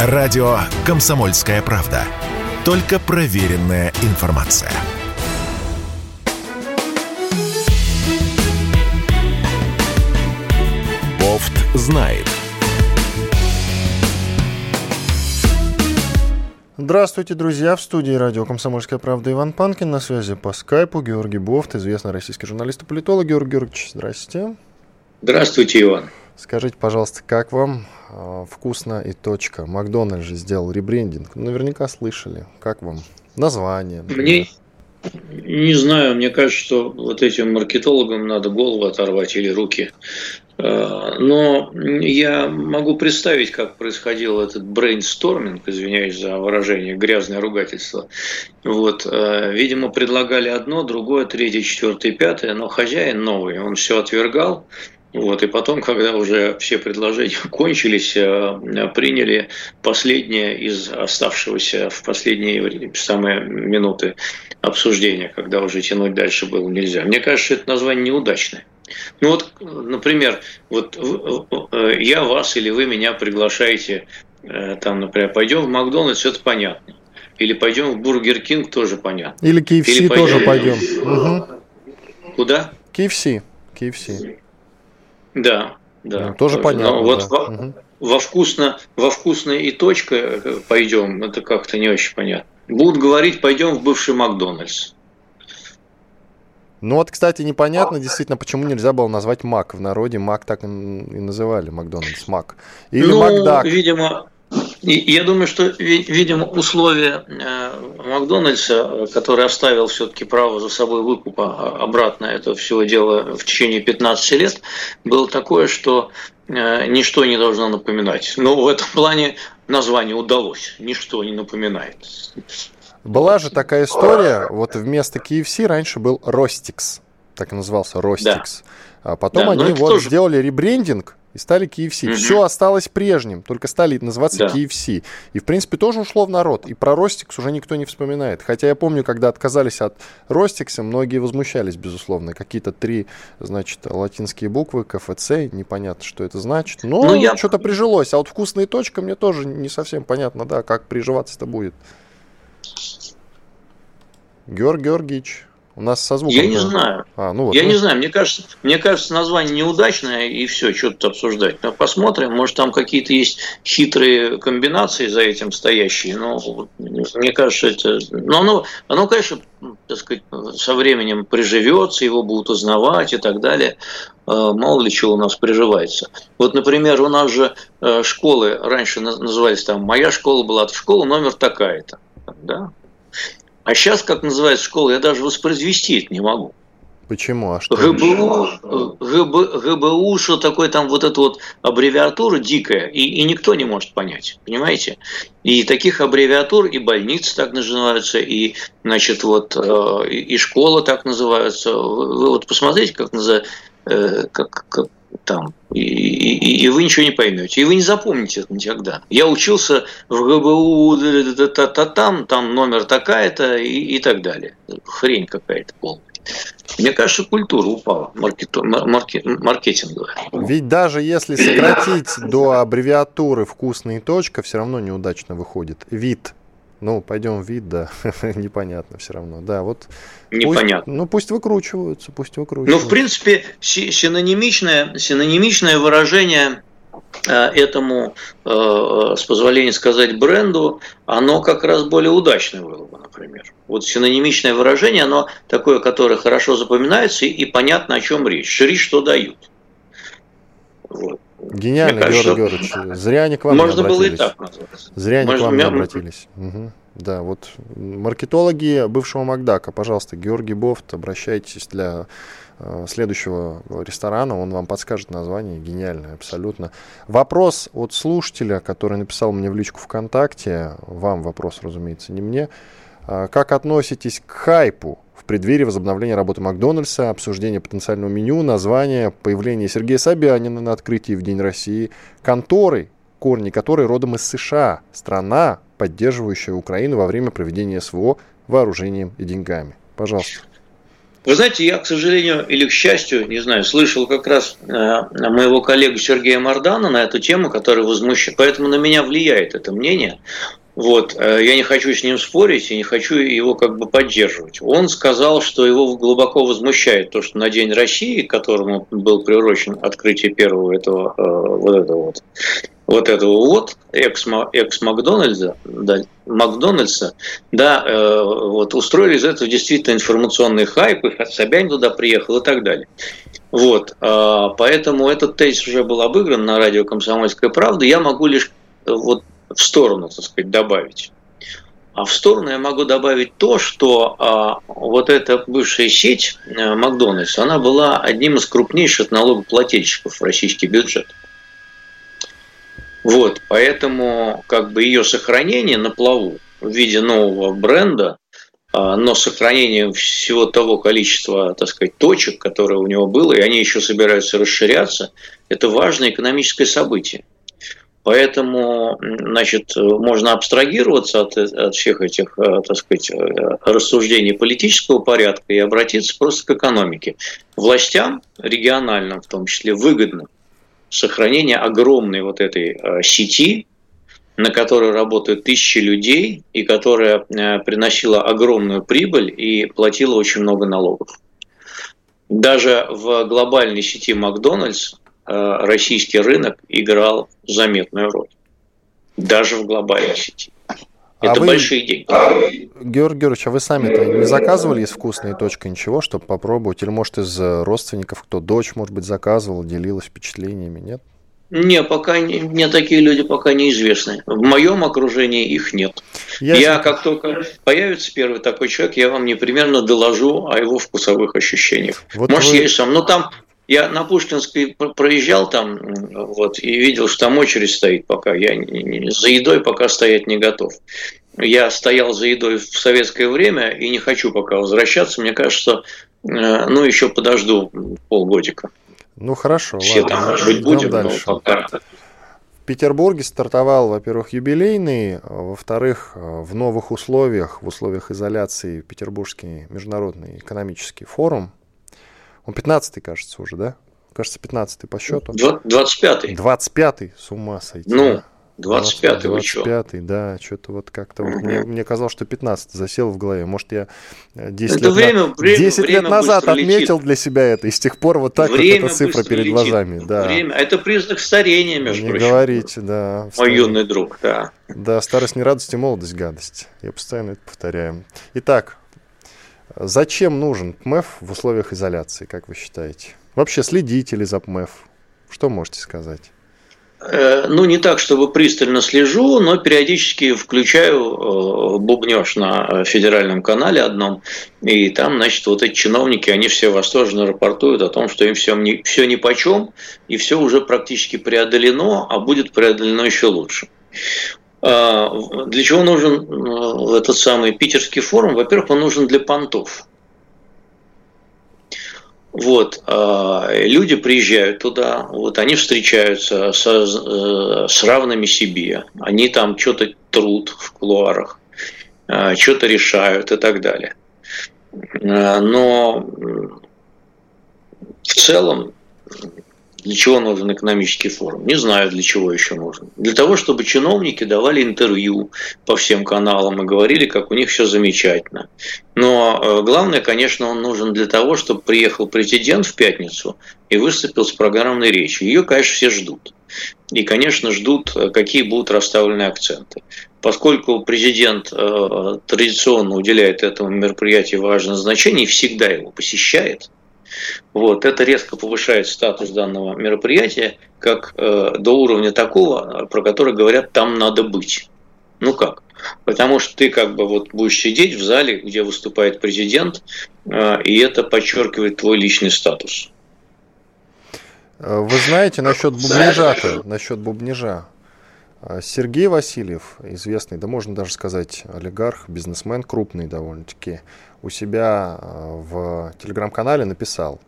Радио «Комсомольская правда». Только проверенная информация. Бофт знает. Здравствуйте, друзья! В студии радио «Комсомольская правда» Иван Панкин. На связи по скайпу Георгий Бофт, известный российский журналист и политолог. Георгий Георгиевич, здрасте. Здравствуйте, Иван. Скажите, пожалуйста, как вам вкусно и точка? Макдональдс же сделал ребрендинг. Наверняка слышали. Как вам? Название. Мне не знаю, мне кажется, что вот этим маркетологам надо голову оторвать или руки. Э, но я могу представить, как происходил этот брейнсторминг, извиняюсь за выражение, грязное ругательство. Вот, э, видимо, предлагали одно, другое, третье, четвертое, пятое, но хозяин новый, он все отвергал, вот, и потом, когда уже все предложения кончились, э, приняли последнее из оставшегося в последние самые минуты обсуждения, когда уже тянуть дальше было нельзя. Мне кажется, это название неудачное. Ну вот, например, вот э, я вас или вы меня приглашаете, э, там, например, пойдем в Макдональдс, это понятно. Или пойдем в Burger King, тоже понятно. Или KFC Или пойдем... тоже пойдем. Угу. Куда? KFC. KFC. Да, да. Ну, тоже понятно. Но вот да. во, угу. во, вкусно, во вкусно и точка э, пойдем, это как-то не очень понятно. Будут говорить, пойдем в бывший Макдональдс. Ну вот, кстати, непонятно действительно, почему нельзя было назвать Мак. В народе Мак так и называли, Макдональдс, Мак. Или ну, Макдак. видимо, я думаю, что, видимо, условие э, Макдональдса, который оставил все-таки право за собой выкупа обратно это все дело в течение 15 лет, было такое, что э, ничто не должно напоминать. Но в этом плане название удалось. Ничто не напоминает. Была же такая история, вот вместо KFC раньше был Ростикс, так и назывался Ростикс. Да. А потом да, они вот тоже... сделали ребрендинг, и стали KFC. Угу. Все осталось прежним, только стали называться да. KFC. И, в принципе, тоже ушло в народ. И про Ростикс уже никто не вспоминает. Хотя я помню, когда отказались от Ростикса, многие возмущались, безусловно. Какие-то три, значит, латинские буквы, КФЦ, непонятно, что это значит. Но ну, я... что-то прижилось. А вот вкусная точка мне тоже не совсем понятно, да, как приживаться-то будет. Георг Георгиевич, у нас со звуком. Я не знаю. А, ну вот, я ну... не знаю. Мне кажется, мне кажется, название неудачное и все, что тут обсуждать. Но посмотрим, может там какие-то есть хитрые комбинации за этим стоящие. Но мне кажется, это, но оно, оно, конечно, так сказать, со временем приживется, его будут узнавать и так далее. Э, мало ли чего у нас приживается. Вот, например, у нас же э, школы раньше назывались там, моя школа была, школа номер такая-то, да, а сейчас, как называется школа, я даже воспроизвести это не могу. Почему? А что? ГБУ, ГБ, ГБУ, что такое там вот эта вот аббревиатура дикая, и, и никто не может понять, понимаете? И таких аббревиатур, и больницы так называются, и, значит, вот, э, и школа так называется. Вы вот посмотрите, как называется, э, как, как там, и, и, и вы ничего не поймете, и вы не запомните это никогда. Я учился в ГБУ там, там номер такая-то и, и так далее. Хрень какая-то полная. Мне кажется, культура упала маркетинговая. Ведь даже если сократить до аббревиатуры вкусный точка, все равно неудачно выходит. Вид ну, пойдем в вид, да, непонятно все равно. Да, вот. Непонятно. Пусть, ну, пусть выкручиваются, пусть выкручиваются. Ну, в принципе, синонимичное, синонимичное выражение э, этому, э, с позволения сказать, бренду, оно как раз более удачное было бы, например. Вот синонимичное выражение, оно такое, которое хорошо запоминается и, понятно, о чем речь. Речь что дают. Вот. Гениально, Георгий Георгиевич. Зря они к вам Можно не обратились. было и так назвать. Зря они Можно, к вам не обратились. Угу. Да, вот маркетологи бывшего Макдака, пожалуйста, Георгий Бофт, обращайтесь для э, следующего ресторана, он вам подскажет название, гениальное абсолютно. Вопрос от слушателя, который написал мне в личку ВКонтакте, вам вопрос, разумеется, не мне. Э, как относитесь к хайпу преддверии возобновления работы Макдональдса, обсуждение потенциального меню, названия, появление Сергея Собянина на открытии в День России, конторы, корни которой родом из США, страна, поддерживающая Украину во время проведения СВО вооружением и деньгами. Пожалуйста. Вы знаете, я, к сожалению или к счастью, не знаю, слышал как раз э, моего коллегу Сергея Мардана на эту тему, который возмущен. Поэтому на меня влияет это мнение. Вот, э, я не хочу с ним спорить и не хочу его как бы поддерживать. Он сказал, что его глубоко возмущает то, что на День России, к которому был приурочен открытие первого этого э, вот этого вот вот этого вот экс-Макдональдса, да, Макдональдса, да, э, вот устроили из этого действительно информационный хайп, и Собянин туда приехал и так далее. Вот, э, поэтому этот тезис уже был обыгран на радио «Комсомольская правда». Я могу лишь вот в сторону, так сказать, добавить. А в сторону я могу добавить то, что а, вот эта бывшая сеть а, Макдональдс, она была одним из крупнейших налогоплательщиков в российский бюджет. Вот, поэтому как бы ее сохранение на плаву в виде нового бренда, а, но сохранение всего того количества, так сказать, точек, которое у него было, и они еще собираются расширяться, это важное экономическое событие. Поэтому, значит, можно абстрагироваться от, от всех этих, э, так сказать, э, рассуждений политического порядка и обратиться просто к экономике. Властям, региональным в том числе, выгодно сохранение огромной вот этой э, сети, на которой работают тысячи людей и которая приносила огромную прибыль и платила очень много налогов. Даже в глобальной сети Макдональдс Э, российский рынок играл заметную роль. Даже в глобальной сети. А Это а вы, большие деньги. Георгий Георгиевич, а вы сами-то не заказывали из вкусной точки ничего, чтобы попробовать? Или, может, из родственников, кто дочь, может быть, заказывал, делилась впечатлениями, нет? Не, пока не, мне такие люди пока неизвестны. В моем окружении их нет. Я, я как только появится первый такой человек, я вам непременно доложу о его вкусовых ощущениях. Вот Может, вы... есть сам. Но там я на Пушкинской проезжал там вот, и видел, что там очередь стоит пока. Я за едой пока стоять не готов. Я стоял за едой в советское время и не хочу пока возвращаться. Мне кажется, э, ну, еще подожду полгодика. Ну хорошо, Все ладно. там, может быть, будем, дальше. но пока... В Петербурге стартовал, во-первых, юбилейный, во-вторых, в новых условиях, в условиях изоляции Петербургский международный экономический форум, он 15-й, кажется, уже, да? Кажется, 15-й по счету. 25-й. 25-й, с ума сойти. Ну, 25-й, 25-й, да, что-то вот как-то... Угу. мне, мне казалось, что 15 засел в голове. Может, я 10 это лет, время, на... время, 10 время лет назад отметил летит. для себя это, и с тех пор вот так время вот эта цифра перед летит. глазами. Да. Время. Это признак старения, между Не прочим. говорите, да. Мой юный друг, да. Да, старость не радость и молодость гадость. Я постоянно это повторяю. Итак, Зачем нужен ПМЭФ в условиях изоляции, как вы считаете? Вообще следите ли за ПМЭФ? Что можете сказать? Э, ну, не так, чтобы пристально слежу, но периодически включаю э, бубнеж на федеральном канале одном, и там, значит, вот эти чиновники, они все восторженно рапортуют о том, что им все, не, все ни по чем, и все уже практически преодолено, а будет преодолено еще лучше. А, для чего нужен э, этот самый питерский форум? Во-первых, он нужен для понтов. Вот, а, люди приезжают туда, вот они встречаются со, э, с равными себе, они там что-то труд в кулуарах, а, что-то решают и так далее. Но в целом для чего нужен экономический форум? Не знаю, для чего еще нужен. Для того, чтобы чиновники давали интервью по всем каналам и говорили, как у них все замечательно. Но э, главное, конечно, он нужен для того, чтобы приехал президент в пятницу и выступил с программной речью. Ее, конечно, все ждут. И, конечно, ждут, э, какие будут расставлены акценты. Поскольку президент э, традиционно уделяет этому мероприятию важное значение и всегда его посещает – вот, это резко повышает статус данного мероприятия как э, до уровня такого, про который говорят, там надо быть. Ну как? Потому что ты как бы вот будешь сидеть в зале, где выступает президент, э, и это подчеркивает твой личный статус. Э, вы знаете насчет бубнижа-то, насчет бубнижа. Э, Сергей Васильев, известный, да можно даже сказать, олигарх, бизнесмен, крупный довольно-таки, у себя э, в телеграм-канале написал.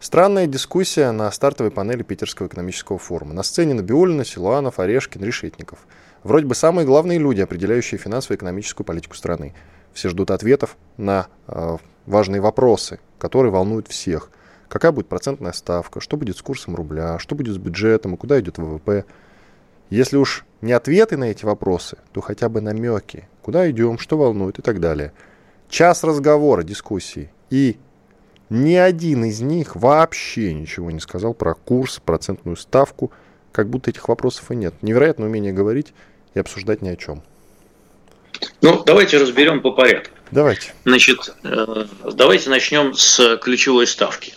Странная дискуссия на стартовой панели Питерского экономического форума. На сцене Набиулина, Силуанов, Орешкин, Решетников. Вроде бы самые главные люди, определяющие финансово-экономическую политику страны. Все ждут ответов на э, важные вопросы, которые волнуют всех. Какая будет процентная ставка, что будет с курсом рубля, что будет с бюджетом и куда идет ВВП. Если уж не ответы на эти вопросы, то хотя бы намеки, куда идем, что волнует и так далее. Час разговора, дискуссий. И ни один из них вообще ничего не сказал про курс, процентную ставку, как будто этих вопросов и нет. Невероятное умение говорить и обсуждать ни о чем. Ну, давайте разберем по порядку. Давайте. Значит, э, давайте начнем с ключевой ставки.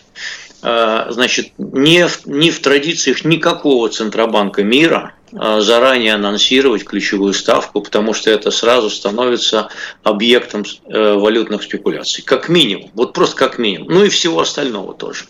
Э, значит, не в, не в традициях никакого Центробанка мира заранее анонсировать ключевую ставку, потому что это сразу становится объектом валютных спекуляций. Как минимум. Вот просто как минимум. Ну и всего остального тоже.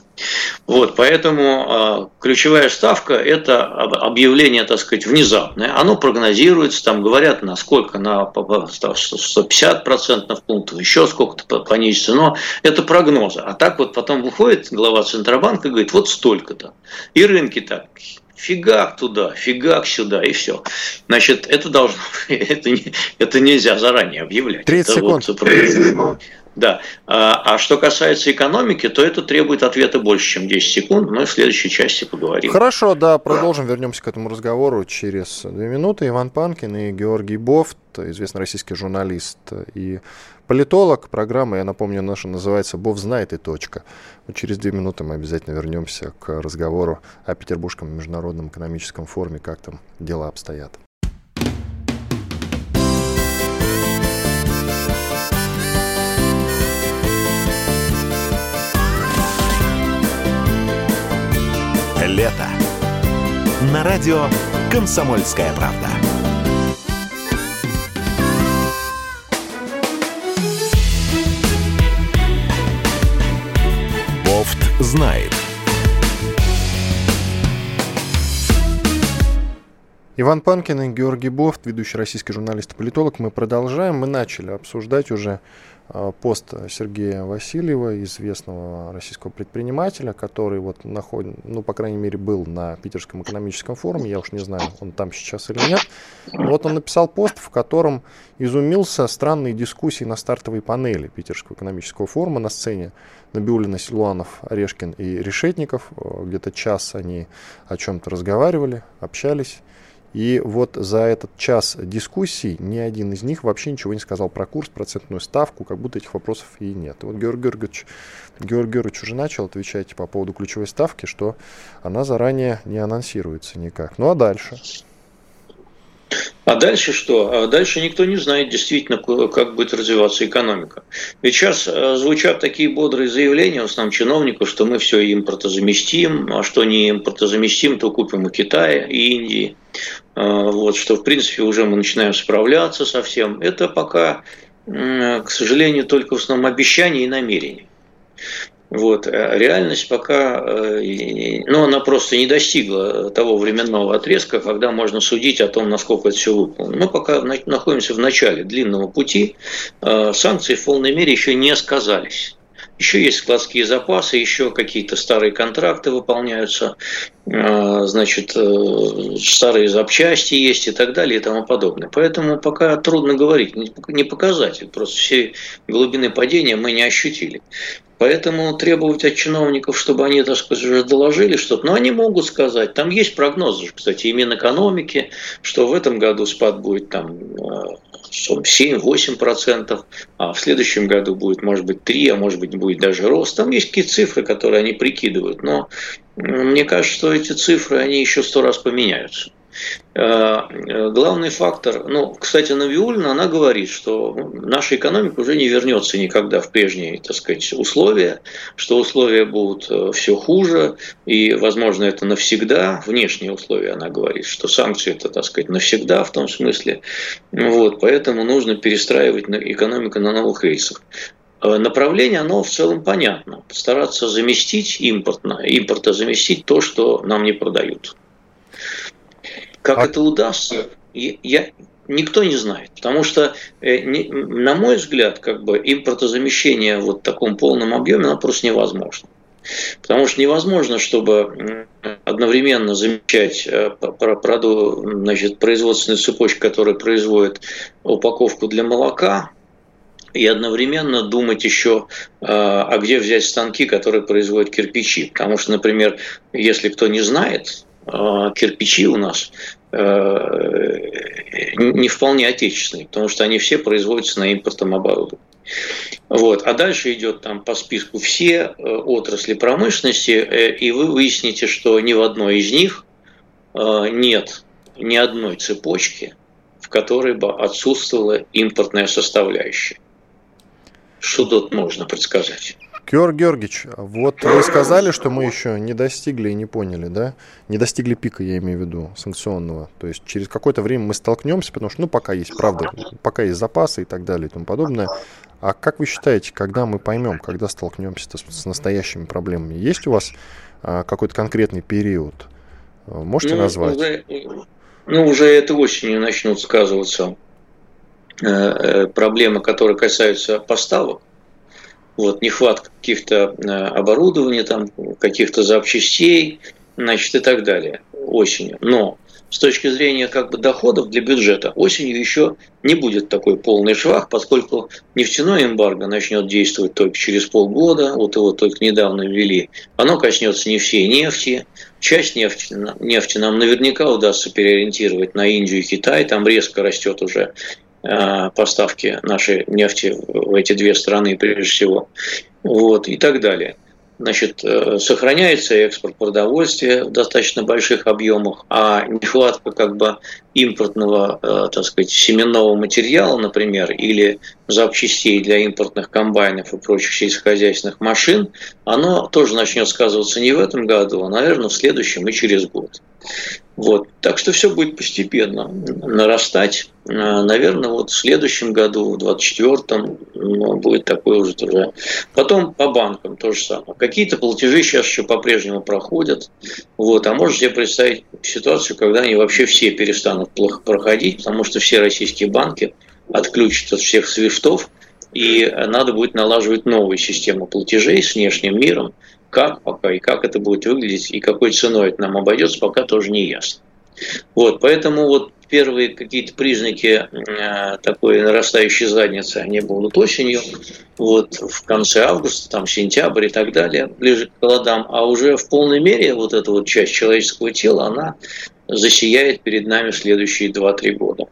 Вот, поэтому э, ключевая ставка – это объявление, так сказать, внезапное. Оно прогнозируется, там говорят, на сколько, на 150 процентов пунктов, еще сколько-то понизится, но это прогнозы. А так вот потом выходит глава Центробанка и говорит, вот столько-то. И рынки так, фигак туда, фигак сюда, и все. Значит, это должно, это, не, это нельзя заранее объявлять. 30 это секунд. Вот, да. А, а что касается экономики, то это требует ответа больше, чем 10 секунд. Мы в следующей части поговорим. Хорошо, да, продолжим, вернемся к этому разговору через две минуты. Иван Панкин и Георгий Бофт, известный российский журналист и политолог. Программа, я напомню, наша называется «Бов знает и точка». Через две минуты мы обязательно вернемся к разговору о Петербургском международном экономическом форуме, как там дела обстоят. лето. На радио «Комсомольская правда». Знает. Иван Панкин и Георгий Бофт, ведущий российский журналист и политолог. Мы продолжаем. Мы начали обсуждать уже а, пост Сергея Васильева, известного российского предпринимателя, который вот находит, ну, по крайней мере, был на Питерском экономическом форуме, я уж не знаю, он там сейчас или нет. Вот он написал пост, в котором изумился странные дискуссии на стартовой панели Питерского экономического форума на сцене. Набиулина, Силуанов, Орешкин и Решетников. Где-то час они о чем-то разговаривали, общались. И вот за этот час дискуссий ни один из них вообще ничего не сказал про курс, процентную ставку, как будто этих вопросов и нет. И вот Георгий Георгиевич, Георгий Георгиевич уже начал отвечать по поводу ключевой ставки, что она заранее не анонсируется никак. Ну а дальше? А дальше что? А дальше никто не знает действительно, как будет развиваться экономика. Ведь сейчас э, звучат такие бодрые заявления, в основном чиновников, что мы все импортозаместим, а что не импортозаместим, то купим у Китая и Индии. А, вот, что, в принципе, уже мы начинаем справляться со всем. Это пока, к сожалению, только в основном обещания и намерения. Вот. А реальность пока, э, ну, она просто не достигла того временного отрезка, когда можно судить о том, насколько это все выполнено. Мы пока находимся в начале длинного пути, а санкции в полной мере еще не сказались. Еще есть складские запасы, еще какие-то старые контракты выполняются, а, значит, э, старые запчасти есть и так далее и тому подобное. Поэтому пока трудно говорить, не показатель, просто все глубины падения мы не ощутили. Поэтому требовать от чиновников, чтобы они, так сказать, уже доложили что-то, но они могут сказать, там есть прогнозы, кстати, и Минэкономики, что в этом году спад будет там 7-8%, а в следующем году будет, может быть, 3, а может быть, будет даже рост. Там есть какие цифры, которые они прикидывают, но мне кажется, что эти цифры, они еще сто раз поменяются. Э, главный фактор, ну, кстати, Навиулина, она говорит, что наша экономика уже не вернется никогда в прежние, так сказать, условия, что условия будут э, все хуже, и, возможно, это навсегда, внешние условия, она говорит, что санкции это, так сказать, навсегда в том смысле, вот, поэтому нужно перестраивать экономику на новых рейсах. Э, направление, оно в целом понятно. Стараться заместить импортно, импорта заместить то, что нам не продают. Как а... это удастся, я, никто не знает. Потому что, э, на мой взгляд, как бы импортозамещение вот в таком полном объеме, оно просто невозможно. Потому что невозможно, чтобы одновременно замечать э, значит, производственную цепочку, которая производит упаковку для молока, и одновременно думать еще, а где взять станки, которые производят кирпичи. Потому что, например, если кто не знает, кирпичи у нас не вполне отечественные, потому что они все производятся на импортном оборудовании. Вот. А дальше идет там по списку все э, отрасли промышленности, э, и вы выясните, что ни в одной из них э, нет ни одной цепочки, в которой бы отсутствовала импортная составляющая. Что тут можно предсказать? Георг Георгиевич, вот вы сказали, что мы еще не достигли и не поняли, да? Не достигли пика, я имею в виду, санкционного. То есть через какое-то время мы столкнемся, потому что, ну, пока есть, правда, пока есть запасы и так далее и тому подобное. А как вы считаете, когда мы поймем, когда столкнемся с настоящими проблемами? Есть у вас а, какой-то конкретный период? Можете ну, назвать? Уже, ну, уже это осенью начнут сказываться э, э, проблемы, которые касаются поставок вот, нехватка каких-то э, оборудования, там, каких-то запчастей, значит, и так далее осенью. Но с точки зрения как бы доходов для бюджета осенью еще не будет такой полный швах, поскольку нефтяное эмбарго начнет действовать только через полгода, вот его только недавно ввели. Оно коснется не всей нефти, часть нефти, нефти нам наверняка удастся переориентировать на Индию и Китай, там резко растет уже поставки нашей нефти в эти две страны прежде всего, вот, и так далее. Значит, э, сохраняется экспорт продовольствия в достаточно больших объемах, а нехватка как бы импортного, э, так сказать, семенного материала, например, или запчастей для импортных комбайнов и прочих сельскохозяйственных машин, оно тоже начнет сказываться не в этом году, а, наверное, в следующем и через год. Вот. Так что все будет постепенно нарастать. А, наверное, вот в следующем году, в 2024, ну, будет такой уже тоже. Потом по банкам то же самое. Какие-то платежи сейчас еще по-прежнему проходят. Вот. А можете себе представить ситуацию, когда они вообще все перестанут плохо проходить, потому что все российские банки отключат от всех свифтов, и надо будет налаживать новую систему платежей с внешним миром, как пока и как это будет выглядеть, и какой ценой это нам обойдется, пока тоже не ясно. Вот, поэтому вот первые какие-то признаки э, такой нарастающей задницы, они будут осенью, вот в конце августа, там сентябрь и так далее, ближе к холодам, а уже в полной мере вот эта вот часть человеческого тела, она засияет перед нами в следующие 2-3 года.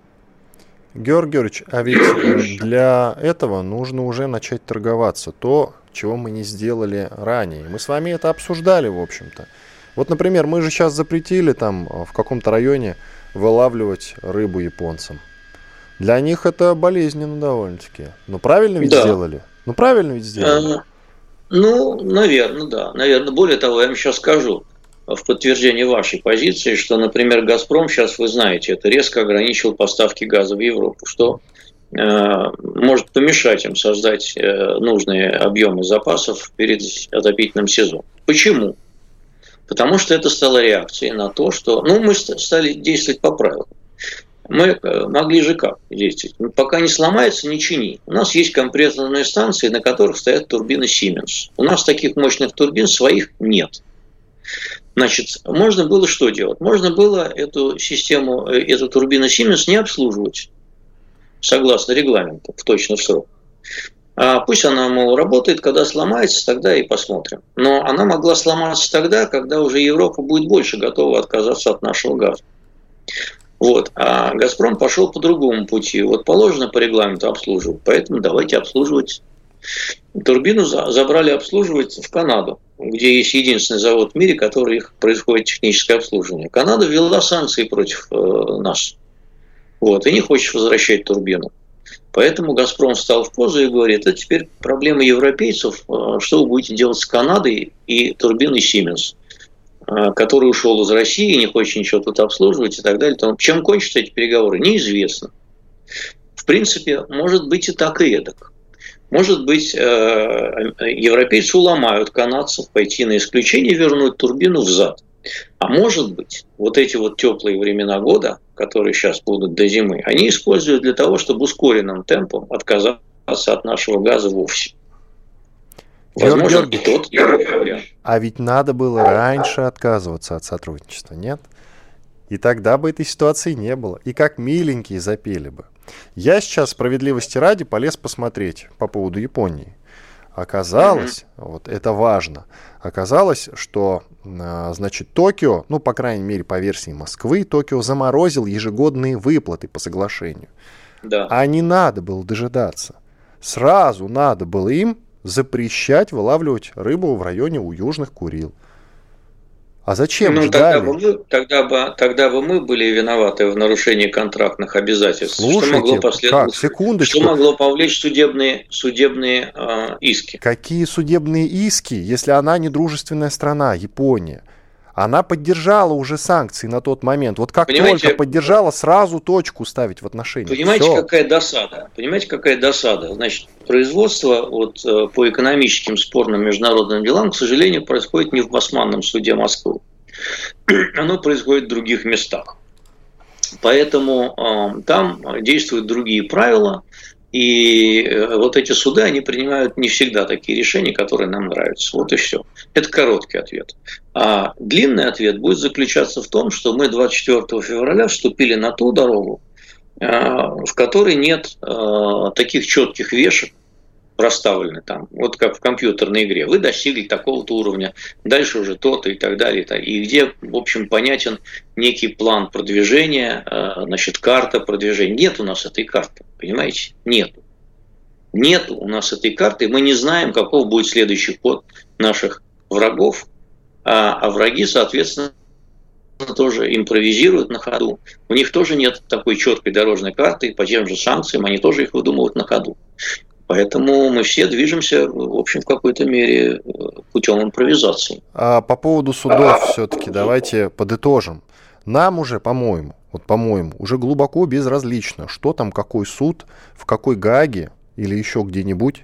Георгий Георгиевич, а ведь для этого нужно уже начать торговаться. То, чего мы не сделали ранее. Мы с вами это обсуждали, в общем-то. Вот, например, мы же сейчас запретили там э, в каком-то районе вылавливать рыбу японцам. Для них это болезненно довольно-таки. Ну, правильно ведь да. сделали? Ну, правильно ведь сделали? А, ну, наверное, да. Наверное, более того, я вам сейчас скажу в подтверждение вашей позиции, что, например, «Газпром», сейчас вы знаете, это резко ограничил поставки газа в Европу, что Э, может помешать им создать э, нужные объемы запасов перед отопительным сезоном. Почему? Потому что это стало реакцией на то, что ну, мы стали действовать по правилам. Мы э, могли же как действовать? Ну, пока не сломается, не чини. У нас есть компрессорные станции, на которых стоят турбины Siemens. У нас таких мощных турбин своих нет. Значит, можно было что делать? Можно было эту систему, эту турбину Siemens не обслуживать согласно регламенту, в точный срок. А пусть она, мол, работает, когда сломается, тогда и посмотрим. Но она могла сломаться тогда, когда уже Европа будет больше готова отказаться от нашего газа. Вот. А «Газпром» пошел по другому пути. Вот положено по регламенту обслуживать, поэтому давайте обслуживать. Турбину забрали обслуживать в Канаду, где есть единственный завод в мире, который их происходит техническое обслуживание. Канада ввела санкции против э, нас. Вот, и не хочет возвращать турбину. Поэтому «Газпром» встал в позу и говорит, это теперь проблема европейцев, а, что вы будете делать с Канадой и турбиной «Сименс», а, который ушел из России, не хочет ничего тут обслуживать и так далее. Чем кончатся эти переговоры, неизвестно. В принципе, может быть и так, и эдак. Может быть, э, европейцы уломают канадцев пойти на исключение и вернуть турбину взад. А может быть, вот эти вот теплые времена года, которые сейчас будут до зимы, они используют для того, чтобы ускоренным темпом отказаться от нашего газа вовсе. Возможно, Георгий, тот, и А ведь надо было раньше отказываться от сотрудничества, нет? И тогда бы этой ситуации не было. И как миленькие запели бы. Я сейчас справедливости ради полез посмотреть по поводу Японии. Оказалось, mm-hmm. вот это важно, оказалось, что, а, значит, Токио, ну, по крайней мере, по версии Москвы, Токио заморозил ежегодные выплаты по соглашению. Да. А не надо было дожидаться. Сразу надо было им запрещать вылавливать рыбу в районе у Южных Курил. А зачем ну, ждали? Тогда бы, мы, тогда, бы, тогда бы мы были виноваты в нарушении контрактных обязательств. Слушайте, что могло последовать? Как? Секундочку. Что могло повлечь судебные, судебные э, иски? Какие судебные иски, если она не дружественная страна, Япония? Она поддержала уже санкции на тот момент. Вот как понимаете, только поддержала, сразу точку ставить в отношении. Понимаете, Все. какая досада? Понимаете, какая досада? Значит, производство вот, э, по экономическим спорным международным делам, к сожалению, происходит не в Басманном суде Москвы. Оно происходит в других местах. Поэтому э, там действуют другие правила. И э, вот эти суды, они принимают не всегда такие решения, которые нам нравятся. Вот и все. Это короткий ответ. А длинный ответ будет заключаться в том, что мы 24 февраля вступили на ту дорогу, э, в которой нет э, таких четких вешек, проставлены там, вот как в компьютерной игре. Вы достигли такого-то уровня, дальше уже то-то и так далее. И где, в общем, понятен некий план продвижения, э, значит, карта продвижения. Нет у нас этой карты, понимаете? Нет. Нет у нас этой карты, мы не знаем, каков будет следующий ход наших врагов, а, а враги, соответственно, тоже импровизируют на ходу. У них тоже нет такой четкой дорожной карты, по тем же санкциям они тоже их выдумывают на ходу. Поэтому мы все движемся, в общем, в какой-то мере э, путем импровизации. А по поводу судов все-таки давайте подытожим. Нам уже, по-моему, вот по-моему, уже глубоко безразлично, что там какой суд, в какой Гаге или еще где-нибудь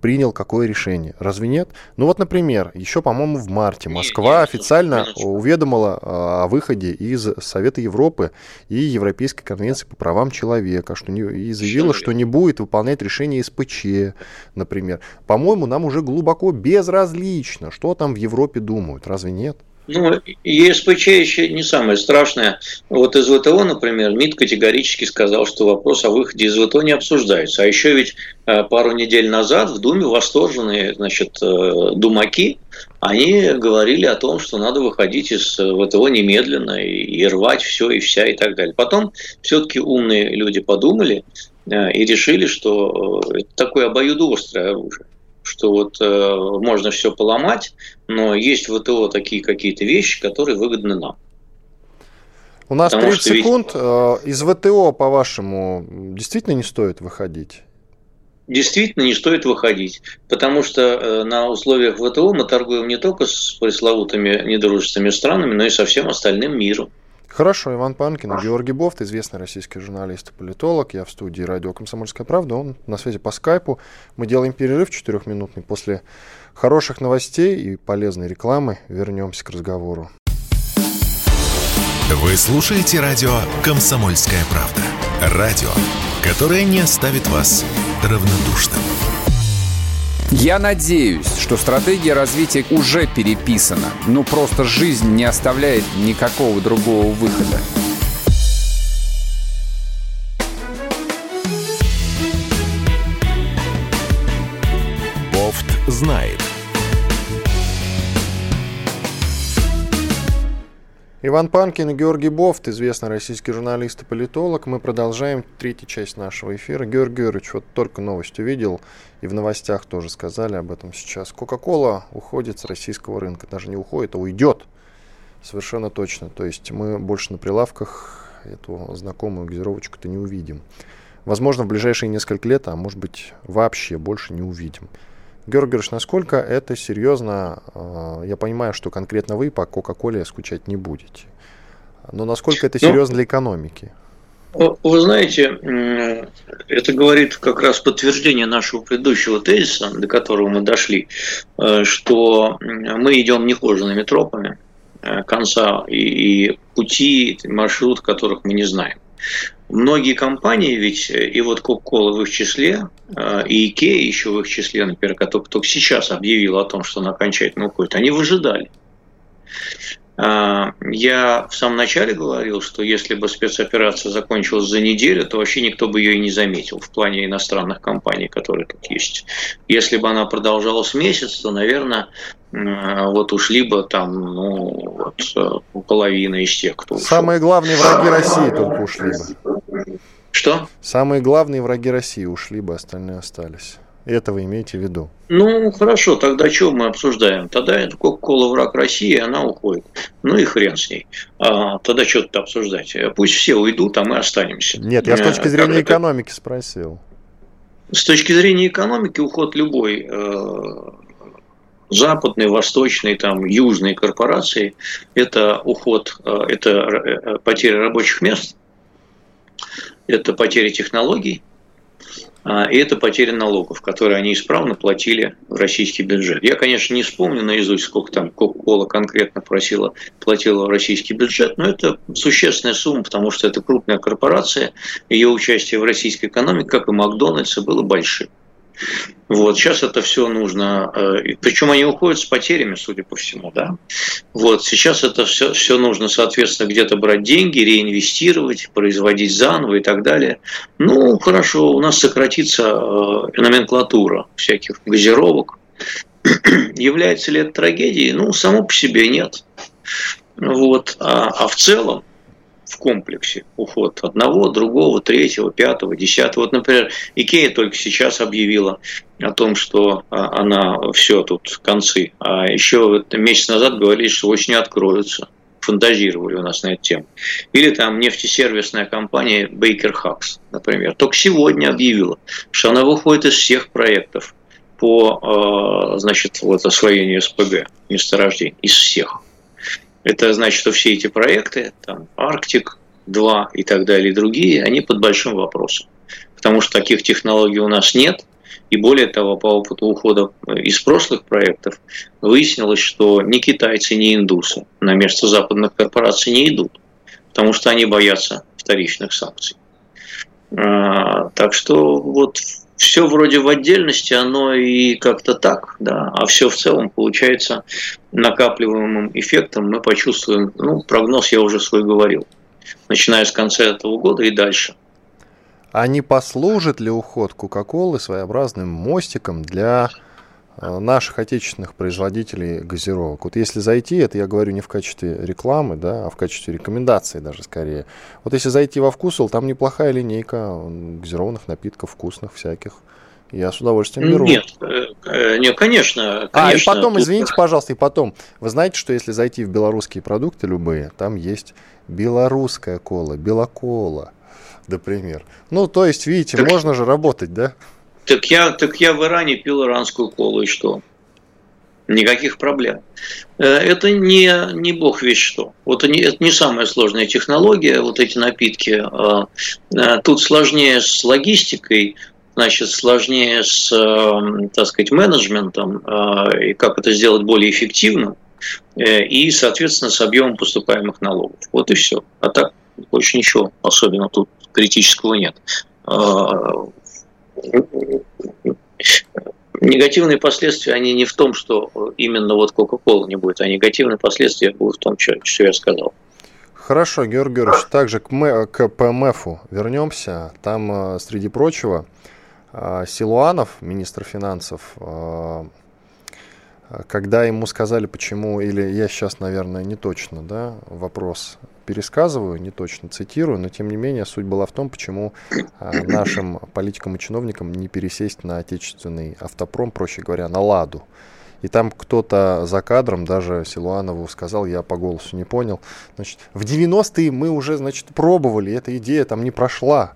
принял какое решение. Разве нет? Ну вот, например, еще, по-моему, в марте Москва официально уведомила э, о выходе из Совета Европы и Европейской конвенции по правам человека, что не, и заявила, что не будет выполнять решение СПЧ, например. По-моему, нам уже глубоко безразлично, что там в Европе думают. Разве нет? Ну, ЕСПЧ еще не самое страшное. Вот из ВТО, например, МИД категорически сказал, что вопрос о выходе из ВТО не обсуждается. А еще ведь э, пару недель назад в Думе восторженные значит, э, думаки, они говорили о том, что надо выходить из ВТО немедленно и, рвать все и вся и так далее. Потом все-таки умные люди подумали э, и решили, что это такое обоюдоострое оружие что вот э, можно все поломать, но есть в ВТО такие какие-то вещи, которые выгодны нам. У нас Потому 30 секунд. Ведь... Э, из ВТО, по-вашему, действительно не стоит выходить? Действительно не стоит выходить, потому что э, на условиях ВТО мы торгуем не только с пресловутыми недружественными странами, но и со всем остальным миром. Хорошо, Иван Панкин, Хорошо. Георгий Бофт, известный российский журналист и политолог. Я в студии радио «Комсомольская правда». Он на связи по скайпу. Мы делаем перерыв четырехминутный. После хороших новостей и полезной рекламы вернемся к разговору. Вы слушаете радио «Комсомольская правда». Радио, которое не оставит вас равнодушным. Я надеюсь, что стратегия развития уже переписана. Ну просто жизнь не оставляет никакого другого выхода. Иван Панкин и Георгий Бофт, известный российский журналист и политолог. Мы продолжаем третью часть нашего эфира. Георгий Георгиевич, вот только новость увидел, и в новостях тоже сказали об этом сейчас. Кока-кола уходит с российского рынка. Даже не уходит, а уйдет. Совершенно точно. То есть мы больше на прилавках эту знакомую газировочку-то не увидим. Возможно, в ближайшие несколько лет, а может быть вообще больше не увидим. Георгий Георгиевич, насколько это серьезно? А, я понимаю, что конкретно вы по Кока-Коле скучать не будете. Но насколько это ну, серьезно ну, для экономики? Вы знаете, это говорит как раз подтверждение нашего предыдущего тезиса, до которого мы дошли, э, что мы идем нехоженными тропами э, конца и пути, маршрут, которых мы не знаем. Многие компании ведь, э, и вот Coca-Cola в их числе, э, и Ikea еще в их числе, например, который только сейчас объявил о том, что она окончательно уходит, они выжидали. А, я в самом начале говорил, что если бы спецоперация закончилась за неделю, то вообще никто бы ее и не заметил в плане иностранных компаний, которые тут есть. Если бы она продолжалась месяц, то, наверное, вот ушли бы там, ну, вот э, половина из тех, кто ушел. Самые главные враги России только ушли бы. Что? Самые главные враги России ушли бы, остальные остались. Это вы имеете в виду? Ну, хорошо, тогда что мы обсуждаем? Тогда это Кока-Кола враг России, она уходит. Ну и хрен с ней. А, тогда что-то обсуждать. Пусть все уйдут, а мы останемся. Нет, я с точки э, зрения экономики спросил. С точки зрения экономики уход любой э, западной, восточной, там, южной корпорации – это уход, э, это потеря рабочих мест, это потеря технологий, а, и это потеря налогов, которые они исправно платили в российский бюджет. Я, конечно, не вспомню наизусть, сколько там Кока-Кола конкретно просила, платила в российский бюджет, но это существенная сумма, потому что это крупная корпорация, ее участие в российской экономике, как и Макдональдса, было большим. Вот, сейчас это все нужно, э, причем они уходят с потерями, судя по всему, да. Вот, сейчас это все, все нужно, соответственно, где-то брать деньги, реинвестировать, производить заново и так далее. Ну, хорошо, у нас сократится э, номенклатура всяких газировок. Является ли это трагедией? Ну, само по себе нет. Вот. А, а в целом, в комплексе уход одного, другого, третьего, пятого, десятого. Вот, например, Икея только сейчас объявила о том, что а, она все тут концы. А еще месяц назад говорили, что осенью откроются. Фантазировали у нас на эту тему. Или там нефтесервисная компания Baker Hughes, например, только сегодня объявила, что она выходит из всех проектов по а, значит, вот, освоению СПГ месторождений, из всех. Это значит, что все эти проекты, там, Арктик, 2 и так далее, и другие, они под большим вопросом. Потому что таких технологий у нас нет. И более того, по опыту ухода из прошлых проектов выяснилось, что ни китайцы, ни индусы на место западных корпораций не идут, потому что они боятся вторичных санкций. А, так что вот все вроде в отдельности, оно и как-то так, да, а все в целом получается накапливаемым эффектом мы почувствуем, ну, прогноз я уже свой говорил, начиная с конца этого года и дальше. А не послужит ли уход Кока-Колы своеобразным мостиком для наших отечественных производителей газировок. Вот если зайти, это я говорю не в качестве рекламы, да, а в качестве рекомендации даже скорее. Вот если зайти во вкусел, там неплохая линейка газированных напитков, вкусных всяких. Я с удовольствием беру. Нет, э, э, нет, конечно, конечно. А, и потом, извините, пожалуйста, и потом, вы знаете, что если зайти в белорусские продукты любые, там есть белорусская кола, белокола, например. Ну, то есть, видите, так, можно же работать, да? Так я, так я в Иране пил иранскую колу, и что? Никаких проблем. Э, это не, не бог весь что. Вот они, это не самая сложная технология, вот эти напитки. Тут сложнее с логистикой, значит, сложнее с, так сказать, менеджментом э, и как это сделать более эффективным э, и, соответственно, с объемом поступаемых налогов. Вот и все. А так больше ничего особенно тут критического нет. Э, негативные последствия, они не в том, что именно вот Кока-Кола не будет, а негативные последствия будут в том, что, что я сказал. Хорошо, Георгий Георгиевич, также к, к ПМФу вернемся. Там, среди прочего, а, Силуанов, министр финансов, а, когда ему сказали, почему, или я сейчас, наверное, не точно, да, вопрос пересказываю, не точно цитирую, но тем не менее суть была в том, почему а, нашим политикам и чиновникам не пересесть на отечественный автопром, проще говоря, на «Ладу». И там кто-то за кадром, даже Силуанову сказал, я по голосу не понял, значит, в 90-е мы уже, значит, пробовали, эта идея там не прошла.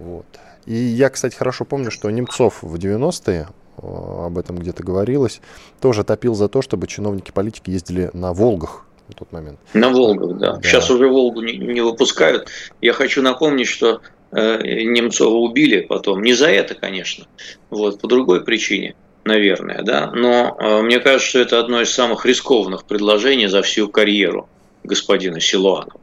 Вот. И я, кстати, хорошо помню, что Немцов в 90-е, э, об этом где-то говорилось, тоже топил за то, чтобы чиновники политики ездили на Волгах в тот момент. На Волгах, да. да. Сейчас уже Волгу не, не выпускают. Я хочу напомнить, что э, Немцова убили потом. Не за это, конечно. Вот, по другой причине, наверное, да. Но э, мне кажется, что это одно из самых рискованных предложений за всю карьеру господина Силуанова.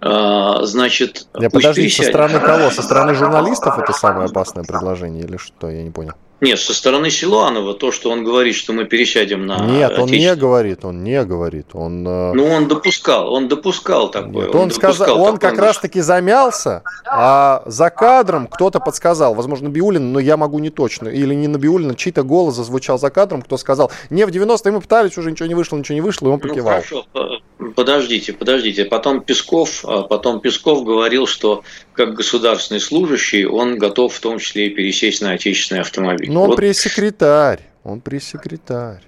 А, значит, Я подожди, со стороны кого? Со стороны журналистов это самое опасное предложение или что? Я не понял. Нет, со стороны Силуанова то, что он говорит, что мы пересядем на Нет, он не говорит, он не говорит. Он, э, ну, он допускал, он допускал такое. Нет, он, он, сказал, он как раз-таки замялся, а за кадром кто-то подсказал, возможно, Биулин, но я могу не точно, или не на Биулина, чей-то голос зазвучал за кадром, кто сказал, не, в 90-е мы пытались, уже ничего не вышло, ничего не вышло, и он ну, покивал. Ну, хорошо, подождите, подождите. Потом Песков, а потом Песков говорил, что как государственный служащий он готов в том числе и пересесть на отечественный автомобиль. Но он вот. пресс-секретарь. Он пресс-секретарь.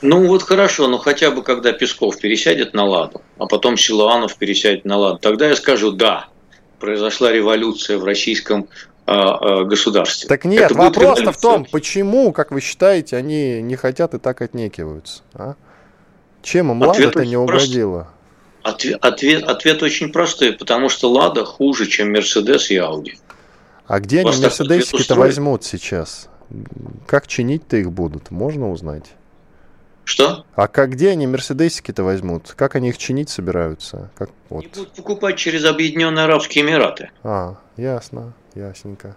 Ну вот хорошо, но хотя бы когда Песков пересядет на ладу, а потом Силуанов пересядет на ладу, тогда я скажу да, произошла революция в российском а, а, государстве. Так нет, вопрос-то в том, почему, как вы считаете, они не хотят и так отнекиваются? А? Чем им Лада-то не угодила? Ответ, ответ, ответ очень простой, потому что Лада хуже, чем Мерседес и Ауди. А где они Мерседесики-то возьмут сейчас? Как чинить-то их будут? Можно узнать? Что? А как, где они Мерседесики-то возьмут? Как они их чинить собираются? Как, вот. Они будут покупать через Объединенные Арабские Эмираты. А, ясно, ясненько.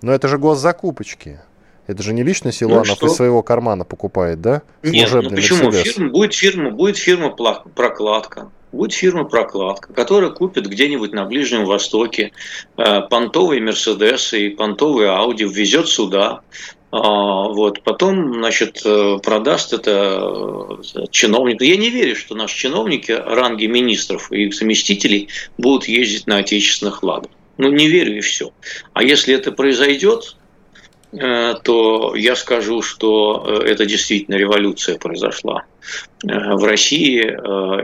Но это же госзакупочки. Это же не лично Силуанов ну, из своего кармана покупает, да? Нет, ну почему? Фирма, будет фирма, будет фирма прокладка будет фирма прокладка, которая купит где-нибудь на Ближнем Востоке э, понтовые Мерседесы и понтовые Ауди, ввезет сюда, а, вот, потом, значит, э, продаст это э, чиновнику. Я не верю, что наши чиновники ранги министров и их заместителей будут ездить на отечественных ладах. Ну, не верю и все. А если это произойдет, Э, то я скажу, что э, это действительно революция произошла э, в России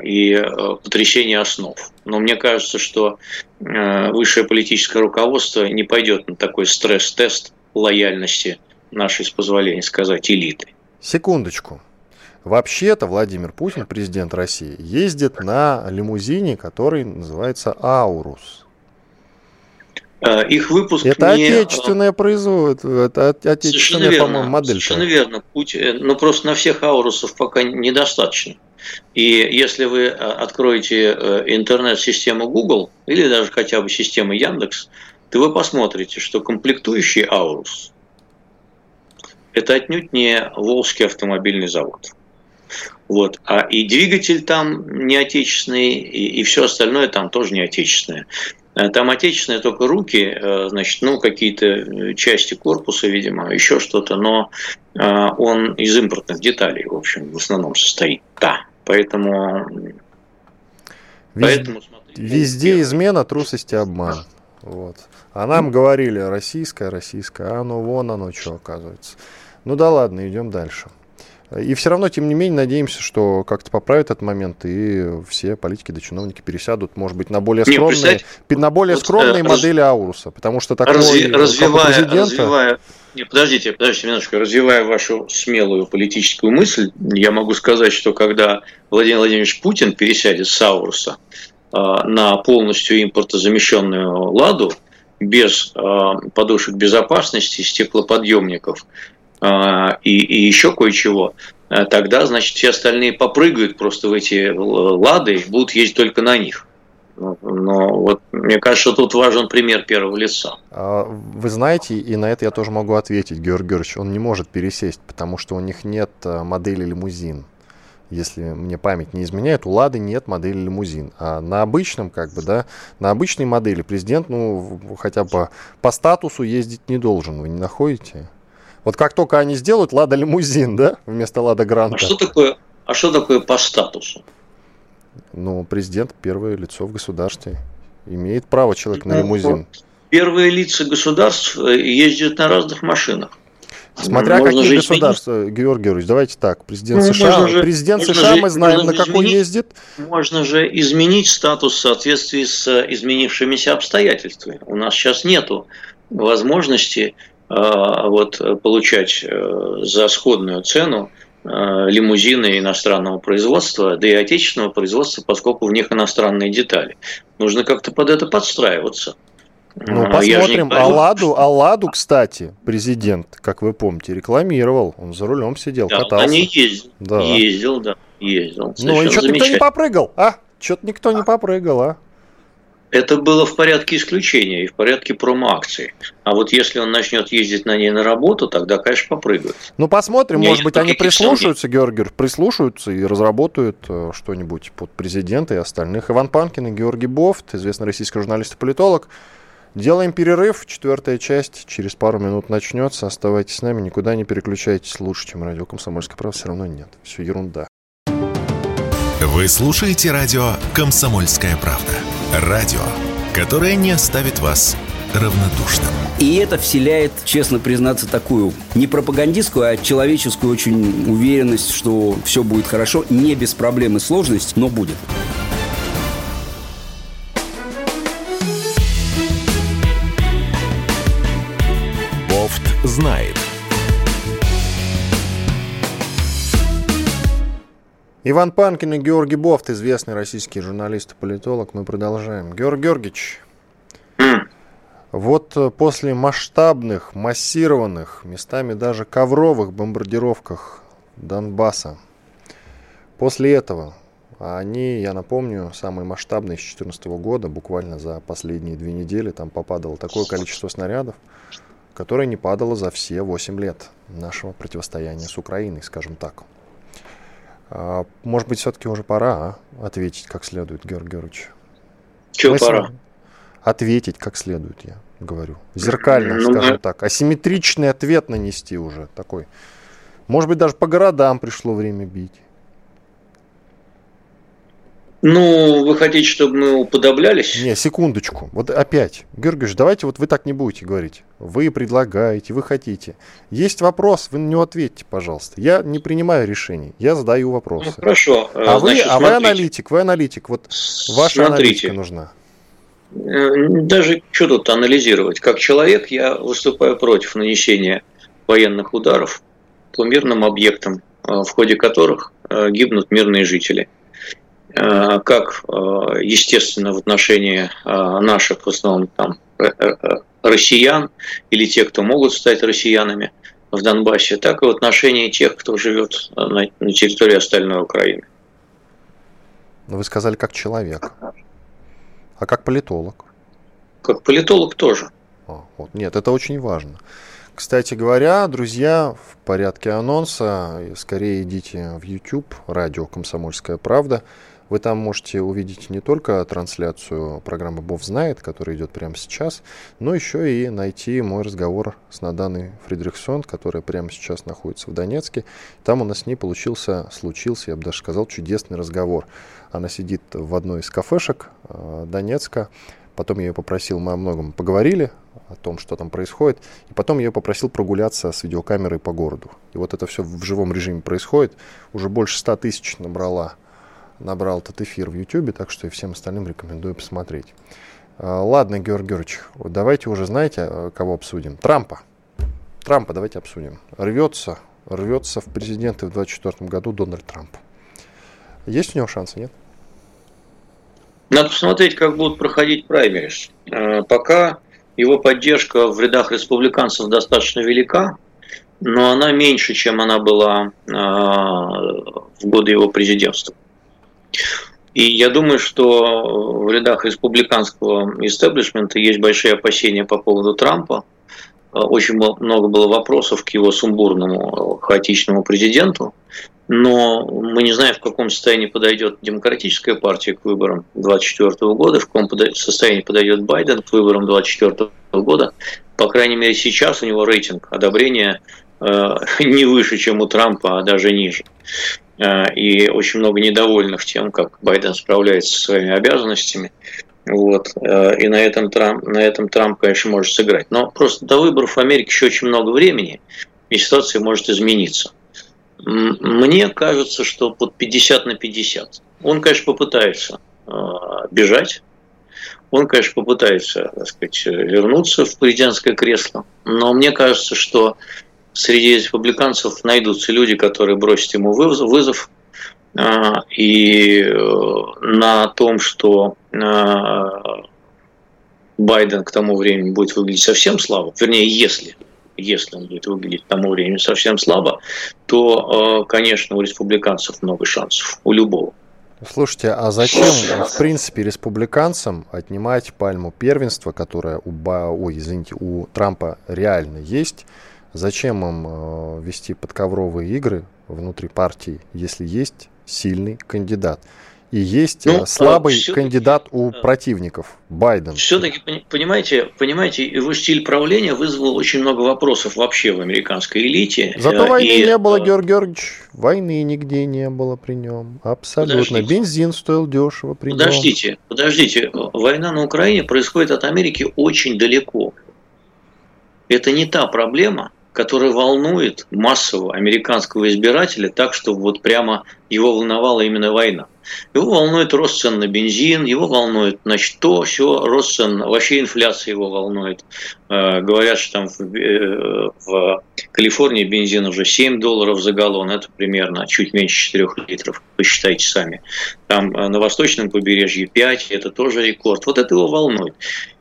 и потрясение основ. Но мне кажется, что высшее политическое руководство не пойдет на такой стресс-тест лояльности нашей, с позволения сказать, элиты. Секундочку. Вообще-то Владимир Путин, президент России, ездит на лимузине, который называется «Аурус». Э, их выпуск это не... отечественное производство, это отечественная, по-моему, модель. Совершенно верно. Путь, э, но просто на всех аурусов пока недостаточно. И если вы э, откроете интернет-систему Google или даже хотя бы систему Яндекс, то вы посмотрите, что комплектующий аурус – это отнюдь не Волжский автомобильный завод. Вот. А и двигатель там не отечественный, и, и все остальное там тоже не отечественное. Э, там отечественные только руки, э, значит, ну, какие-то э, части корпуса, видимо, еще что-то, но он из импортных деталей, в общем, в основном состоит. Да, поэтому... Вез... поэтому смотрите, Везде измена, трусость и обман. Вот. А нам говорили, российское, российское, а оно вон оно что оказывается. Ну да ладно, идем дальше. И все равно, тем не менее, надеемся, что как-то поправят этот момент, и все политики да чиновники пересядут, может быть, на более скромные, не, на более вот, скромные раз, модели Ауруса. Потому что такой, разви, развивая, президента... развивая, не, подождите, подождите немножко, развивая вашу смелую политическую мысль, я могу сказать, что когда Владимир Владимирович Путин пересядет с Ауруса э, на полностью импортозамещенную «Ладу», без э, подушек безопасности, стеклоподъемников, а, и, и еще кое-чего, а тогда, значит, все остальные попрыгают просто в эти лады и будут ездить только на них. Но вот мне кажется, тут важен пример первого лица. А, вы знаете, и на это я тоже могу ответить, Георгий Георгиевич, он не может пересесть, потому что у них нет модели лимузин. Если мне память не изменяет, у Лады нет модели лимузин. А на обычном, как бы, да, на обычной модели президент, ну, хотя бы по статусу ездить не должен, вы не находите? Вот как только они сделают Лада лимузин, да, вместо Лада Гранта. А что такое, а что такое по статусу? Ну, президент первое лицо в государстве. Имеет право человек на ну, лимузин. Первые лица государств э, ездят на разных машинах. Смотря можно какие государства, изменить. Георгий Георгиевич, давайте так. Президент ну, США, же, президент США же, мы знаем, на какой изменить, ездит. Можно же изменить статус в соответствии с изменившимися обстоятельствами. У нас сейчас нету возможности вот, получать э, за сходную цену э, лимузины иностранного производства, да и отечественного производства, поскольку в них иностранные детали. Нужно как-то под это подстраиваться. Ну, а, посмотрим. Алладу, Алладу, кстати, президент, как вы помните, рекламировал. Он за рулем сидел, да, катался. не ездил. Да. Ездил, да, ездил. Ну и что-то никто не попрыгал, а? Что-то никто не попрыгал, а? Это было в порядке исключения и в порядке промо-акции. А вот если он начнет ездить на ней на работу, тогда, конечно, попрыгает. Ну, посмотрим, может быть, они прислушаются, Георгий, прислушаются и разработают э, что-нибудь под президента и остальных. Иван Панкин и Георгий Бофт, известный российский журналист и политолог. Делаем перерыв, четвертая часть через пару минут начнется. Оставайтесь с нами, никуда не переключайтесь. Лучше, чем радио «Комсомольская правда» все равно нет. Все ерунда. Вы слушаете радио «Комсомольская правда». Радио, которое не оставит вас равнодушным. И это вселяет, честно признаться, такую не пропагандистскую, а человеческую очень уверенность, что все будет хорошо, не без проблем и сложностей, но будет. Бофт знает. Иван Панкин и Георгий Бофт, известный российский журналист и политолог. Мы продолжаем. Георгий Георгиевич, вот э, после масштабных, массированных, местами даже ковровых бомбардировках Донбасса, после этого, они, я напомню, самые масштабные с 2014 года, буквально за последние две недели, там попадало такое количество снарядов, которое не падало за все 8 лет нашего противостояния с Украиной, скажем так. А, может быть, все-таки уже пора а, ответить как следует, Георгий Георгиевич? Чего пора? Ответить как следует, я говорю. Зеркально, ну, скажем мы... так. Асимметричный ответ нанести уже такой. Может быть, даже по городам пришло время бить. Ну, вы хотите, чтобы мы уподоблялись? Не, секундочку. Вот опять. Георгиевич, давайте вот вы так не будете говорить. Вы предлагаете, вы хотите. Есть вопрос, вы на него ответьте, пожалуйста. Я не принимаю решений, я задаю вопросы. Ну, хорошо. А, Значит, вы, а вы аналитик, вы аналитик. Вот ваша смотрите. аналитика нужна. Э, даже что тут анализировать? Как человек я выступаю против нанесения военных ударов по мирным объектам, э, в ходе которых э, гибнут мирные жители. Э, как, э, естественно, в отношении э, наших, в основном, там, россиян или тех, кто могут стать россиянами в Донбассе, так и в отношении тех, кто живет на, на территории остальной Украины. Вы сказали, как человек. А как политолог? Как политолог тоже. А, вот. Нет, это очень важно. Кстати говоря, друзья, в порядке анонса, скорее идите в YouTube, радио «Комсомольская правда». Вы там можете увидеть не только трансляцию программы «Бов знает», которая идет прямо сейчас, но еще и найти мой разговор с Наданой Фридрихсон, которая прямо сейчас находится в Донецке. Там у нас с ней получился, случился, я бы даже сказал, чудесный разговор. Она сидит в одной из кафешек э, Донецка, Потом я ее попросил, мы о многом поговорили, о том, что там происходит. И потом я ее попросил прогуляться с видеокамерой по городу. И вот это все в живом режиме происходит. Уже больше 100 тысяч набрала набрал этот эфир в YouTube, так что и всем остальным рекомендую посмотреть. А, ладно, Георгий Георгиевич, давайте уже знаете, а, кого обсудим. Трампа. Трампа давайте обсудим. Рвется, рвется в президенты в 2024 году Дональд Трамп. Есть у него шансы, нет? Надо посмотреть, как будут проходить праймерис. А, пока его поддержка в рядах республиканцев достаточно велика, но она меньше, чем она была в годы его президентства. И я думаю, что в рядах республиканского истеблишмента есть большие опасения по поводу Трампа. Очень много было вопросов к его сумбурному, хаотичному президенту. Но мы не знаем, в каком состоянии подойдет демократическая партия к выборам 2024 года, в каком состоянии подойдет Байден к выборам 2024 года. По крайней мере, сейчас у него рейтинг одобрения э, не выше, чем у Трампа, а даже ниже. Э, и очень много недовольных тем, как Байден справляется со своими обязанностями. Вот. Э, и на этом, Трамп, на этом Трамп, конечно, может сыграть. Но просто до выборов в Америке еще очень много времени, и ситуация может измениться. Мне кажется, что под 50 на 50. Он, конечно, попытается э, бежать, он, конечно, попытается, так сказать, вернуться в президентское кресло, но мне кажется, что среди республиканцев найдутся люди, которые бросят ему вызов, а, и э, на том, что а, Байден к тому времени будет выглядеть совсем слабо, вернее, если, если он будет выглядеть к тому времени совсем слабо, то, э, конечно, у республиканцев много шансов, у любого. Слушайте, а зачем, в принципе, республиканцам отнимать пальму первенства, которая у. Ой, извините, у Трампа реально есть? Зачем им э, вести подковровые игры внутри партии, если есть сильный кандидат? И есть ну, э, слабый а, кандидат у противников, Байден. Все-таки, понимаете, понимаете, его стиль правления вызвал очень много вопросов вообще в американской элите. Зато э, войны и... не было, Георгий Георгиевич. Войны нигде не было при нем. Абсолютно. Подождите. Бензин стоил дешево при нем. Подождите, подождите. Война на Украине происходит от Америки очень далеко. Это не та проблема, которая волнует массового американского избирателя так, что вот прямо его волновала именно война. Его волнует рост цен на бензин, его волнует, значит, то, все, рост цен, вообще инфляция его волнует. Э, говорят, что там в, э, в Калифорнии бензин уже 7 долларов за галлон, это примерно чуть меньше 4 литров, посчитайте сами. Там э, на восточном побережье 5, это тоже рекорд. Вот это его волнует.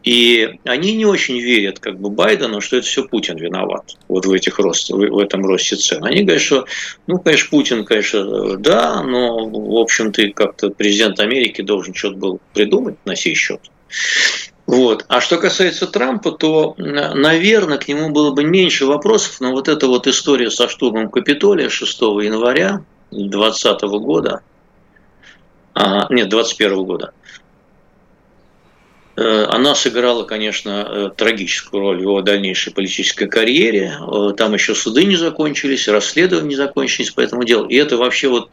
И они не очень верят как бы Байдену, что это все Путин виноват вот в, этих рост, в, этом росте цен. Они говорят, что, ну, конечно, Путин, конечно, да, но, в общем-то, как-то президент Америки должен что-то был придумать на сей счет. Вот. А что касается Трампа, то, наверное, к нему было бы меньше вопросов, но вот эта вот история со штурмом Капитолия 6 января 2020 года, а, нет, 2021 года, э, она сыграла, конечно, э, трагическую роль в его дальнейшей политической карьере. Э, там еще суды не закончились, расследования не закончились по этому делу. И это вообще вот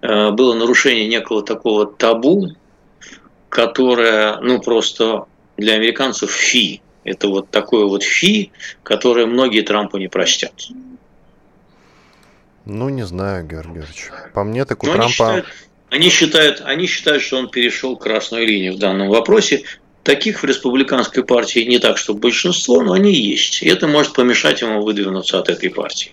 было нарушение некого такого табу, которое, ну, просто для американцев фи. Это вот такое вот фи, которое многие Трампу не простят. Ну, не знаю, Георгиевич. По мне, так у Но Трампа... Они считают, они, считают, они считают, что он перешел красную линию в данном вопросе. Таких в республиканской партии не так, что большинство, но они есть. И это может помешать ему выдвинуться от этой партии.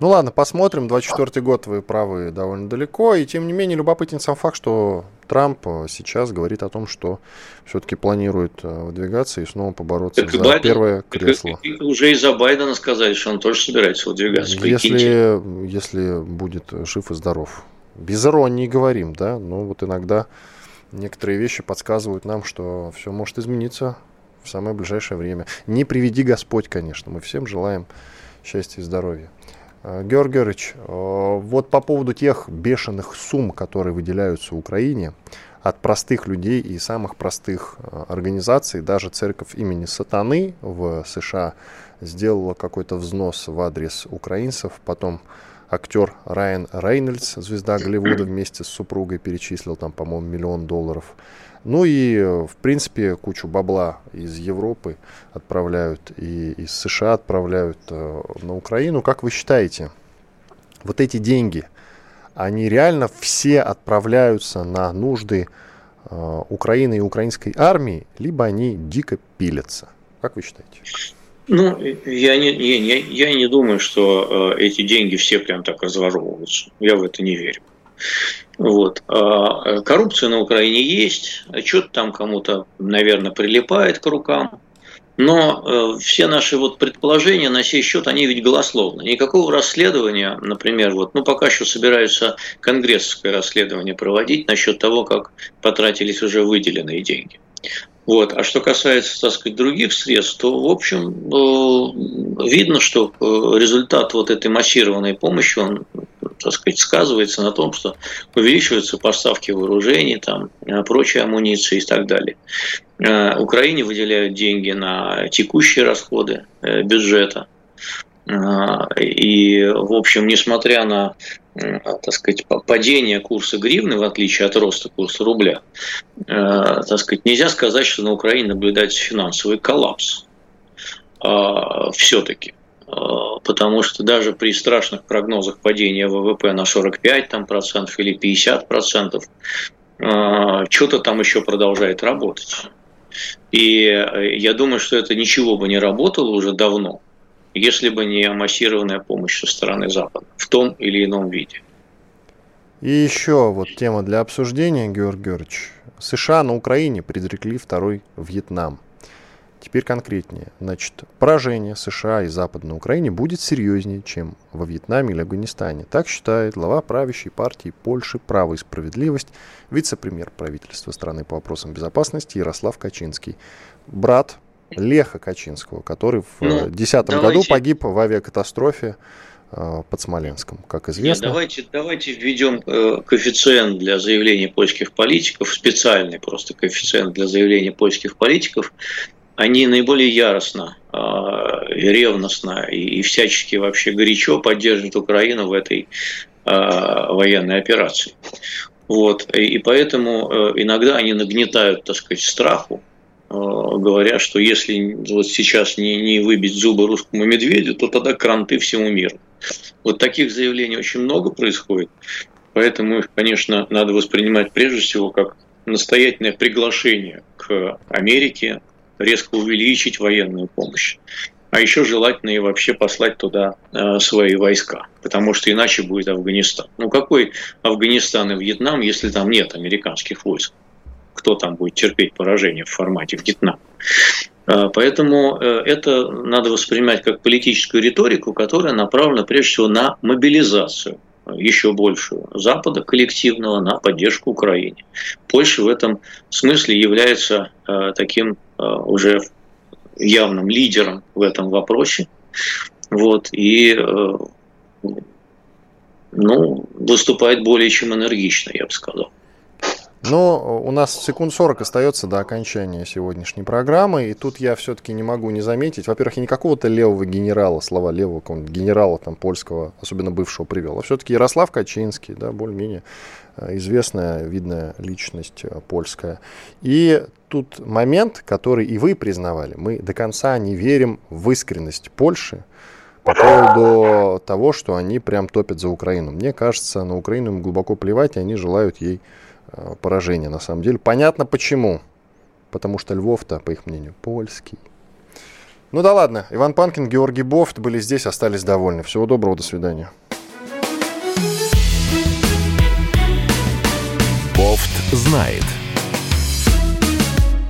Ну ладно, посмотрим. 24 год вы правы довольно далеко. И тем не менее любопытен сам факт, что Трамп э, сейчас говорит о том, что все-таки планирует э, выдвигаться и снова побороться так за Байден, первое кресло. Так, уже из-за Байдена сказали, что он тоже собирается выдвигаться. Если, если будет жив и здоров. Без иронии говорим, да, но вот иногда некоторые вещи подсказывают нам, что все может измениться в самое ближайшее время. Не приведи Господь, конечно, мы всем желаем счастья и здоровья. Э, Георгий Георгиевич, э, вот по поводу тех бешеных сумм, которые выделяются Украине от простых людей и самых простых э, организаций, даже церковь имени Сатаны в США сделала какой-то взнос в адрес украинцев, потом актер Райан Рейнольдс, звезда Голливуда, вместе с супругой перечислил там, по-моему, миллион долларов. Ну и, в принципе, кучу бабла из Европы отправляют и из США отправляют э, на Украину. Как вы считаете, вот эти деньги, они реально все отправляются на нужды э, Украины и украинской армии, либо они дико пилятся? Как вы считаете? Ну, я не, я, я не думаю, что э, эти деньги все прям так разворовываются. Я в это не верю. Вот. А, коррупция на Украине есть, что-то там кому-то, наверное, прилипает к рукам. Но э, все наши вот предположения на сей счет, они ведь голословны. Никакого расследования, например, вот, ну пока что собираются конгрессское расследование проводить насчет того, как потратились уже выделенные деньги. Вот. А что касается, так сказать, других средств, то, в общем, э, видно, что э, результат вот этой массированной помощи, он так сказать, сказывается на том, что увеличиваются поставки вооружений, там, э, прочей амуниции и так далее. Украине выделяют деньги на текущие расходы бюджета. И, в общем, несмотря на так сказать, падение курса гривны, в отличие от роста курса рубля, так сказать, нельзя сказать, что на Украине наблюдается финансовый коллапс. Все-таки. Потому что даже при страшных прогнозах падения ВВП на 45 там, процентов или 50 процентов, что-то там еще продолжает работать. И э, я думаю, что это ничего бы не работало уже давно, если бы не массированная помощь со стороны Запада в том или ином виде. И еще вот тема для обсуждения, Георгий Георгиевич. США на Украине предрекли второй Вьетнам. Теперь конкретнее. Значит, поражение США и Западной Украине будет серьезнее, чем во Вьетнаме или Афганистане. Так считает глава правящей партии Польши «Право и справедливость», вице-премьер правительства страны по вопросам безопасности Ярослав Качинский. Брат Леха Качинского, который в 2010 ну, году погиб в авиакатастрофе э, под Смоленском, как известно. Нет, давайте, давайте введем э, коэффициент для заявлений польских политиков, специальный просто коэффициент для заявлений польских политиков, они наиболее яростно, а, ревностно и всячески вообще горячо поддерживают Украину в этой а, военной операции. Вот. И поэтому э, иногда они нагнетают, так сказать, страху, а, говоря, что если вот сейчас не, не выбить зубы русскому медведю, то тогда кранты всему миру. Вот таких заявлений очень много происходит, поэтому их, конечно, надо воспринимать прежде всего как настоятельное приглашение к Америке, резко увеличить военную помощь. А еще желательно и вообще послать туда э, свои войска, потому что иначе будет Афганистан. Ну какой Афганистан и Вьетнам, если там нет американских войск? Кто там будет терпеть поражение в формате Вьетнам? Э, поэтому э, это надо воспринимать как политическую риторику, которая направлена прежде всего на мобилизацию еще большую Запада коллективного на поддержку Украине. Польша в этом смысле является таким Э, уже явным лидером в этом вопросе. Вот, и э, ну, выступает более чем энергично, я бы сказал. Но у нас секунд 40 остается до окончания сегодняшней программы, и тут я все-таки не могу не заметить, во-первых, я не какого-то левого генерала, слова левого генерала там польского, особенно бывшего привел, а все-таки Ярослав Качинский, да, более-менее э, известная, видная личность э, польская. И тут момент, который и вы признавали, мы до конца не верим в искренность Польши, по поводу того, что они прям топят за Украину. Мне кажется, на Украину им глубоко плевать, и они желают ей поражение на самом деле. Понятно почему. Потому что Львов-то, по их мнению, польский. Ну да ладно, Иван Панкин, Георгий Бофт были здесь, остались довольны. Всего доброго, до свидания. Бофт знает.